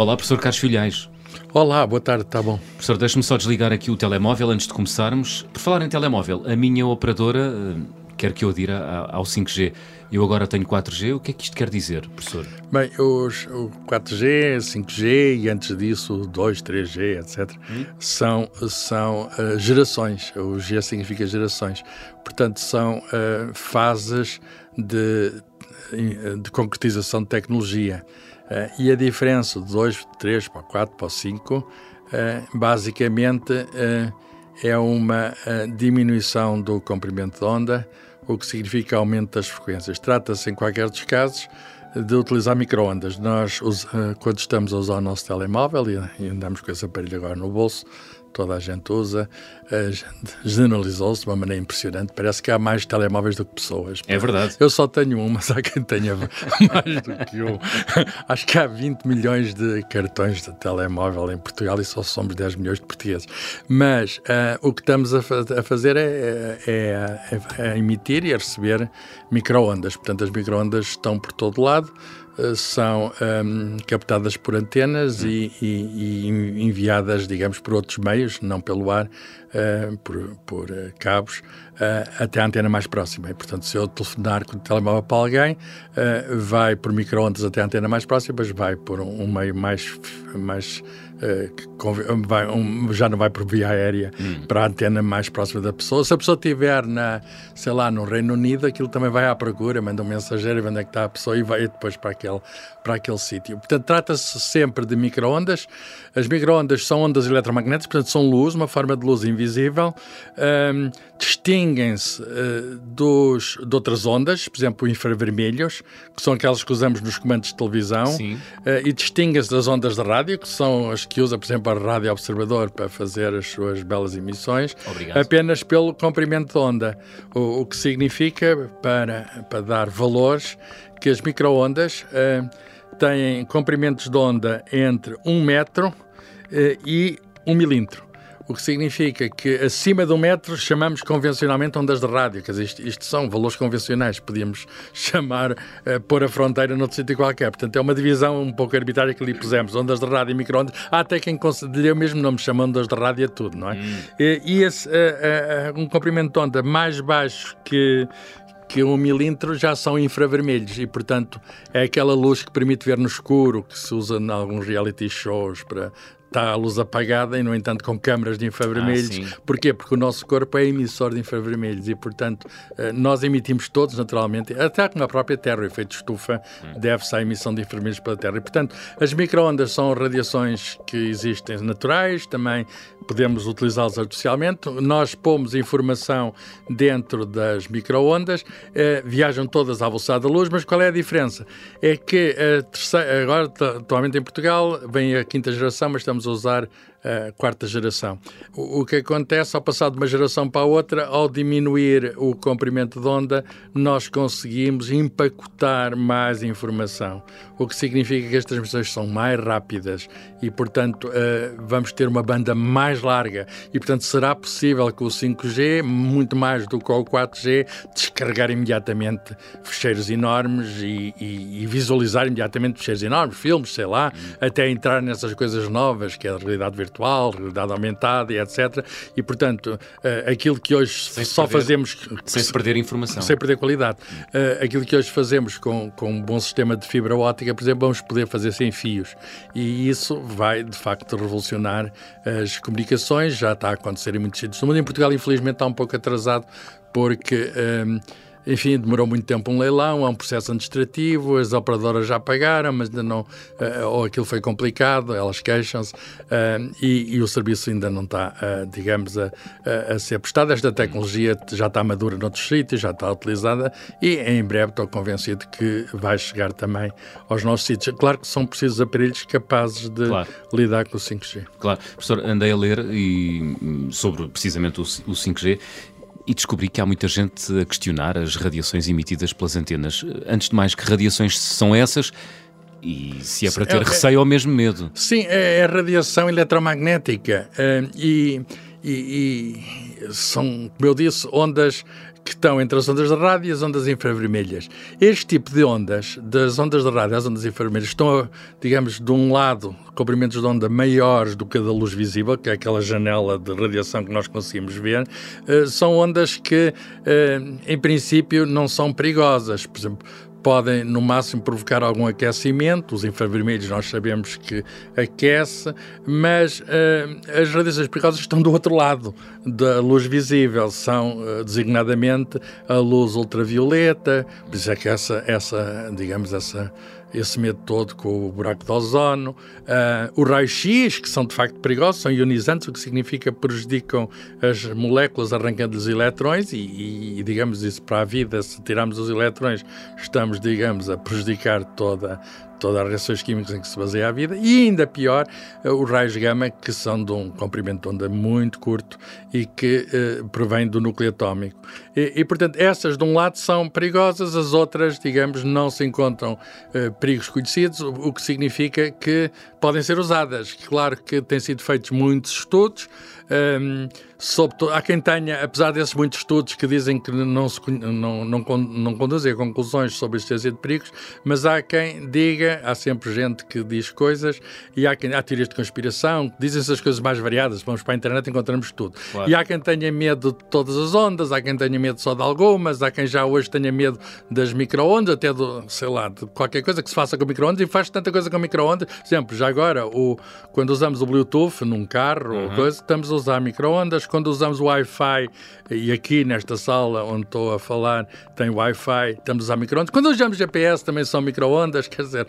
Olá, professor Carlos Filhais. Olá, boa tarde, está bom. Professor, deixe-me só desligar aqui o telemóvel antes de começarmos. Por falar em telemóvel, a minha operadora eh, quer que eu adira ao 5G. Eu agora tenho 4G. O que é que isto quer dizer, professor? Bem, os, o 4G, 5G e antes disso o 2, 3G, etc., hum? são, são uh, gerações. O G significa gerações. Portanto, são uh, fases de, de concretização de tecnologia. Uh, e a diferença de 2, 3 para 4 para 5, basicamente, é uma diminuição do comprimento de onda o que significa aumento das frequências. Trata-se, em qualquer dos casos, de utilizar microondas. Nós, eh, quando estamos a usar o nosso telemóvel e andamos com esse aparelho agora no bolso, toda a gente usa, generalizou-se de uma maneira impressionante. Parece que há mais telemóveis do que pessoas. É verdade. Eu só tenho um, mas há quem tenha mais do que um. Acho que há 20 milhões de cartões de telemóvel em Portugal e só somos 10 milhões de portugueses. Mas uh, o que estamos a, fa a fazer é, é, é, é, emitir e a receber microondas. Portanto, as microondas estão por todo lado são um, ehm, captadas por antenas e, e, e, enviadas, digamos, por outros meios, não pelo ar, uh, por, por uh, cabos, uh, até a antena mais próxima. E, portanto, se eu telefonar com o telemóvel para alguém, vai por microondas até a antena mais próxima, mas vai por um, um meio mais, mais vai, um, já não vai por via aérea hum. para a antena mais próxima da pessoa. Se a pessoa estiver na, sei lá, no Reino Unido, aquilo também vai à procura, manda um mensageiro vê onde é que está a pessoa e vai depois para aquele, para aquele sítio. Portanto, trata-se sempre de microondas. As microondas são ondas eletromagnéticas, portanto, são luz, uma forma de luz invisível. Um, Distinguem-se uh, de outras ondas, por exemplo, infravermelhos, que são aquelas que usamos nos comandos de televisão, uh, e distinguem-se das ondas de rádio, que são as que usa, por exemplo, a Rádio Observador para fazer as suas belas emissões, Obrigado. apenas pelo comprimento de onda, o, o, que significa, para, para dar valores, que as microondas uh, têm comprimentos de onda entre 1 metro uh, e 1 milímetro o que significa que acima de um metro chamamos convencionalmente ondas de rádio, quer dizer, isto, isto são valores convencionais, podíamos chamar, uh, pôr a fronteira noutro sítio qualquer. Portanto, é uma divisão um pouco arbitrária que ali pusemos, ondas de rádio e microondas. Há até quem considere o mesmo nome, chamando ondas de rádio a tudo, não é? Hum. E, e esse, uh, uh, um comprimento de onda mais baixo que, que um milímetro já são infravermelhos e, portanto, é aquela luz que permite ver no escuro, que se usa em alguns reality shows para está a luz apagada e, no entanto, com câmaras de infravermelhos. Ah, Porquê? Porque o nosso corpo é emissor de infravermelhos e, portanto, eh, nós emitimos todos, naturalmente, até como a própria Terra, o efeito estufa hum. deve-se à emissão de infravermelhos pela Terra. E, portanto, as microondas são radiações que existem naturais, também podemos utilizá-las artificialmente. Nós pomos informação dentro das microondas, eh, viajam todas à velocidade da luz, mas qual é a diferença? É que a terceira, agora, atualmente em Portugal, vem a quinta geração, mas estamos a usar a quarta geração. O, o, que acontece ao passar de uma geração para a outra, ao diminuir o comprimento de onda, nós conseguimos empacotar mais informação, o que significa que as transmissões são mais rápidas e, portanto, uh, vamos ter uma banda mais larga e, portanto, será possível com o 5G, muito mais do que o 4G, descarregar imediatamente fecheiros enormes e, e, e visualizar imediatamente fecheiros enormes, filmes, sei lá, até entrar nessas coisas novas, que é a realidade virtual realidade aumentada e etc. E, portanto, uh, aquilo que hoje sem só perder, fazemos... Sem se perder informação. Sem perder qualidade. Uh, aquilo que hoje fazemos com, com um bom sistema de fibra óptica, por exemplo, vamos poder fazer sem fios. E isso vai, de facto, revolucionar as comunicações. Já está a acontecer em muitos sítios do mundo. Em Portugal, infelizmente, está um pouco atrasado porque... Um, enfim, demorou muito tempo um leilão, há um processo administrativo, as operadoras já pagaram, mas ainda não, uh, ou aquilo foi complicado, elas queixam-se, uh, e, e, o serviço ainda não está, uh, digamos, a, a, a, ser prestado. Esta tecnologia já está madura noutros sítios, já está utilizada, e em breve estou convencido que vai chegar também aos nossos sítios. Claro que são precisos aparelhos capazes de claro. lidar com o 5G. Claro. Professor, andei a ler e, sobre precisamente o, o 5G e descobri que há muita gente a questionar as radiações emitidas pelas antenas. Antes de mais, que radiações são essas? E se é para ter é, receio é, ou mesmo medo? Sim, é, é radiação eletromagnética. Uh, e, e, e, são, como eu disse, ondas que estão entre as ondas de rádio e as ondas infravermelhas. Este tipo de ondas, das ondas de rádio às ondas infravermelhas, estão, digamos, de um lado, comprimentos de onda maiores do que a da luz visível, que é aquela janela de radiação que nós conseguimos ver, uh, são ondas que, uh, em princípio, não são perigosas. Por exemplo, podem no máximo provocar algum aquecimento, os infravermelhos nós sabemos que aquece, mas uh, as radiações perigosas estão do outro lado da luz visível, são uh, designadamente a luz ultravioleta, por isso é que essa, essa digamos, essa esse medo todo com o buraco de ozono. Uh, o raio-x, que são de facto perigosos, são ionizantes, o que significa prejudicam as moléculas arrancando os eletrões e, e, digamos, isso para a vida, se tirarmos os eletrões, estamos, digamos, a prejudicar toda, todas as reações químicas em que se baseia a vida, e ainda pior, eh, os raios gama, que são de um comprimento de onda muito curto e que eh, provém do núcleo atómico. E, e, portanto, essas de um lado são perigosas, as outras, digamos, não se encontram eh, perigos conhecidos, o, o, que significa que podem ser usadas. Claro que têm sido feitos muitos estudos, um, sobre há quem tenha, apesar desses muitos estudos que dizem que não, se, não, não, não conduzem a conclusões sobre a existência de perigos, mas há quem diga, há sempre gente que diz coisas, e há, quem, há teorias de conspiração, dizem-se as coisas mais variadas, vamos para a internet e encontramos tudo. Claro. E há quem tenha medo de todas as ondas, há quem tenha medo só de algumas, há quem já hoje tenha medo das microondas, até do, sei lá, de qualquer coisa que se faça com microondas, e faz tanta coisa com microondas. Por exemplo, já agora, o, quando usamos o Bluetooth num carro, uhum. ou coisa, estamos a usar microondas, quando usamos Wi-Fi, e aqui nesta sala onde estou a falar tem Wi-Fi, estamos a usar microondas. Quando usamos GPS também são microondas, quer dizer,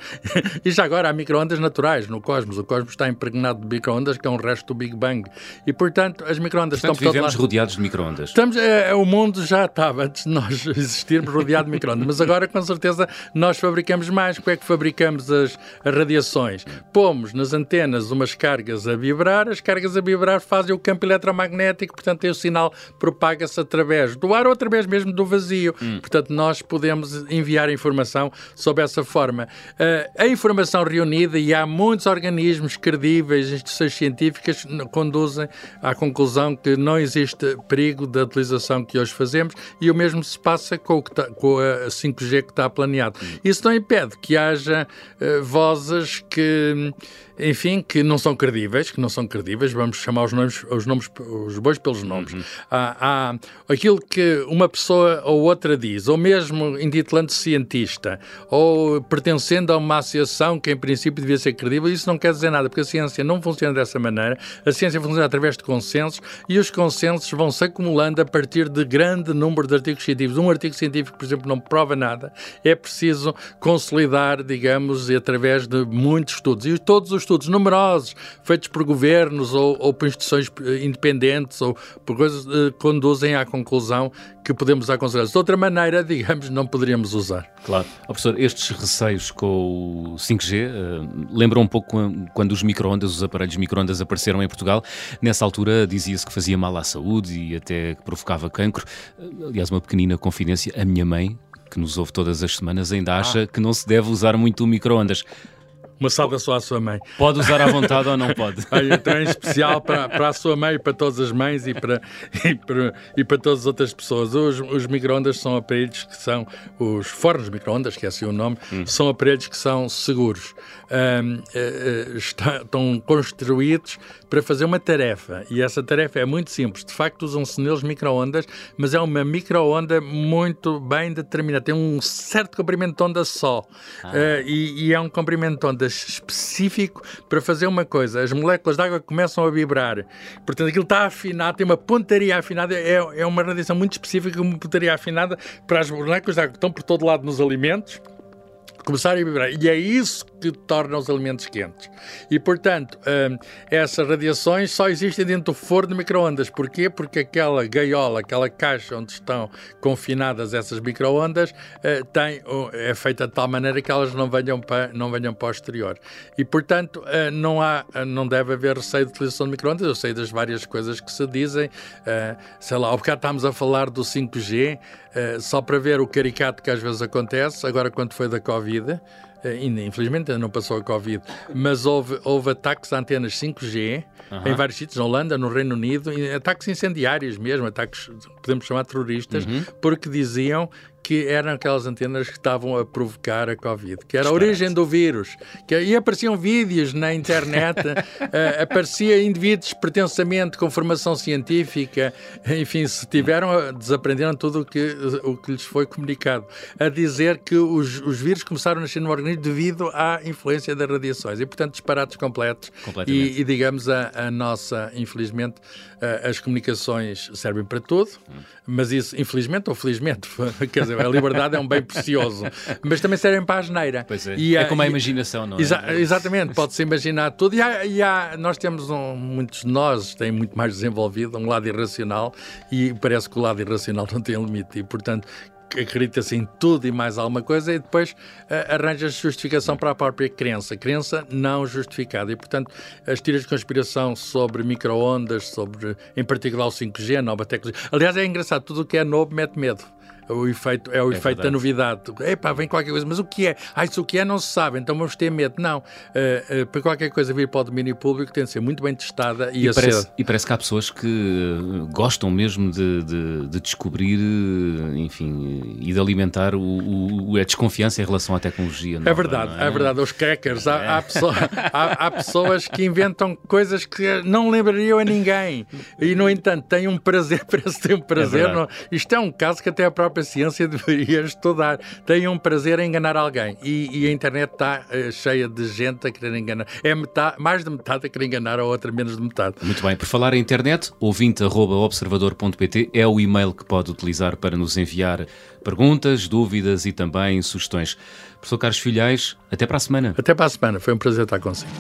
e já agora há microondas naturais no cosmos. O cosmos está impregnado de microondas, que é um resto do Big Bang. E portanto, as microondas estão vivemos rodeados de microondas. Estamos, é, é, o mundo já estava antes de nós existirmos rodeado de microondas, mas agora com certeza nós fabricamos mais. Como é que fabricamos as, as radiações? Pomos nas antenas umas cargas a vibrar, as cargas a vibrar fazem o campo eletromagnético, portanto o sinal propaga-se através do ar ou através mesmo do vazio. Hum. Portanto, nós podemos enviar informação sob essa forma. Uh, a informação reunida, e há muitos organismos credíveis, instituições científicas, conduzem à conclusão que não existe perigo da utilização que hoje fazemos e o mesmo se passa com, o que tá, com a 5G que está planeado. Hum. Isso não impede que haja uh, vozes que enfim, que não são credíveis, que não são credíveis, vamos chamar os nomes, os nomes, os bois pelos nomes. Uhum. Há, há, aquilo que uma pessoa ou outra diz, ou mesmo intitulando-se cientista, ou pertencendo a uma associação que em princípio devia ser credível, isso não quer dizer nada, porque a ciência não funciona dessa maneira, a ciência funciona através de consensos e os consensos vão se acumulando a partir de grande número de artigos científicos. Um artigo científico, por exemplo, não prova nada, é preciso consolidar, digamos, através de muitos estudos. E todos os estudos numerosos feitos por governos ou, ou por instituições independentes ou por coisas eh, conduzem à conclusão que podemos usar considerações. De outra maneira, digamos, não poderíamos usar. Claro. Oh, professor, estes receios com o 5G uh, lembram um pouco quando os microondas, os aparelhos microondas apareceram em Portugal. Nessa altura dizia-se que fazia mal à saúde e até que provocava cancro. Aliás, uma pequenina confidência, a minha mãe que nos ouve todas as semanas, ainda acha ah. que não se deve usar muito o microondas. Uma saudação à sua mãe. Pode usar à vontade ou não pode? Olha, então em especial para, para a sua mãe e para todas as mães e para, e para, e para todas as outras pessoas. Os, os microondas são aparelhos que são, os fornos microondas, que é assim o nome, hum. são aparelhos que são seguros. Um, eh, eh, está, estão construídos para fazer uma tarefa e essa tarefa é muito simples. De facto, usam-se neles microondas, mas é uma microonda muito bem determinada. Tem um certo comprimento de onda só ah. uh, e, e é um comprimento de onda específico para fazer uma coisa. As moléculas de água começam a vibrar. Portanto, aquilo está afinado, tem uma pontaria afinada. É, é uma radiação muito específica, uma pontaria afinada para as moléculas de água que estão por todo lado nos alimentos começarem a vibrar. E é isso que torna os alimentos quentes. E, portanto, hum, essas radiações só existem dentro do forno de microondas. Porquê? Porque aquela gaiola, aquela caixa onde estão confinadas essas microondas, uh, tem, é feita de tal maneira que elas não venham para, não venham para o exterior. E, portanto, uh, não, há, não deve haver receio de utilização de microondas. Eu sei das várias coisas que se dizem. Sei lá, ao bocado estávamos a falar do 5G, só para ver o caricato que às vezes acontece, agora quando foi da Covid, infelizmente ainda não passou a Covid, mas houve, houve ataques a antenas 5G uhum. em vários sítios, na Holanda, no Reino Unido, ataques incendiários mesmo, ataques, podemos chamar terroristas, uhum. porque diziam que eram aquelas antenas que estavam a provocar a Covid, que era a origem do vírus. Que, e apareciam vídeos na internet, uh, aparecia indivíduos pretensamente com formação científica, enfim, se tiveram, desaprenderam tudo o que, o que lhes foi comunicado, a dizer que os, os vírus começaram a nascer no organismo devido à influência das radiações. E, portanto, disparates completos. E, e, digamos, a, a nossa, infelizmente, as comunicações servem para tudo, mas isso, infelizmente ou felizmente, quer dizer, dizer, a liberdade é um bem precioso, mas também servem para a geneira. Pois é. E, é como a imaginação, não é? Exa exatamente, pode-se imaginar tudo. E, há, e há, nós temos, um, muitos de nós têm muito mais desenvolvido um lado irracional e parece que o lado irracional não tem limite. E, portanto, acredita-se em tudo e mais alguma coisa e depois uh, arranja justificação para a própria crença. Crença não justificada. E, portanto, as tiras de conspiração sobre micro-ondas, sobre, em particular o 5G, nova tecnologia. Aliás, é engraçado, tudo o que é novo mete medo o efeito, é o é efeito verdade. da novidade. Epá, vem qualquer coisa, mas o que é? Ah, isso o que é não se sabe, então vamos ter medo. Não, uh, uh, para qualquer coisa vir para o domínio público tem de ser muito bem testada e, e parece, e parece que há pessoas que eh, gostam mesmo de, de, de descobrir, enfim, e de alimentar o, o, a desconfiança em relação à tecnologia. Nova, é verdade, é? é? verdade. Os crackers, há, é. há, pessoa, há, há, pessoas que inventam coisas que não lembrariam a ninguém e, no entanto, têm um prazer, parece que têm um prazer. É isto é um caso que até a própria própria ciência deveria estudar. Tenham prazer em enganar alguém. E, e a internet está uh, cheia de gente a querer enganar. É metade, mais de metade a querer enganar a outra, menos de metade. Muito bem. Por falar em internet, ouvinte.observador.pt é o e-mail que pode utilizar para nos enviar perguntas, dúvidas e também sugestões. Professor Carlos Filhais, até para a semana. Até para a semana. Foi um prazer estar consigo.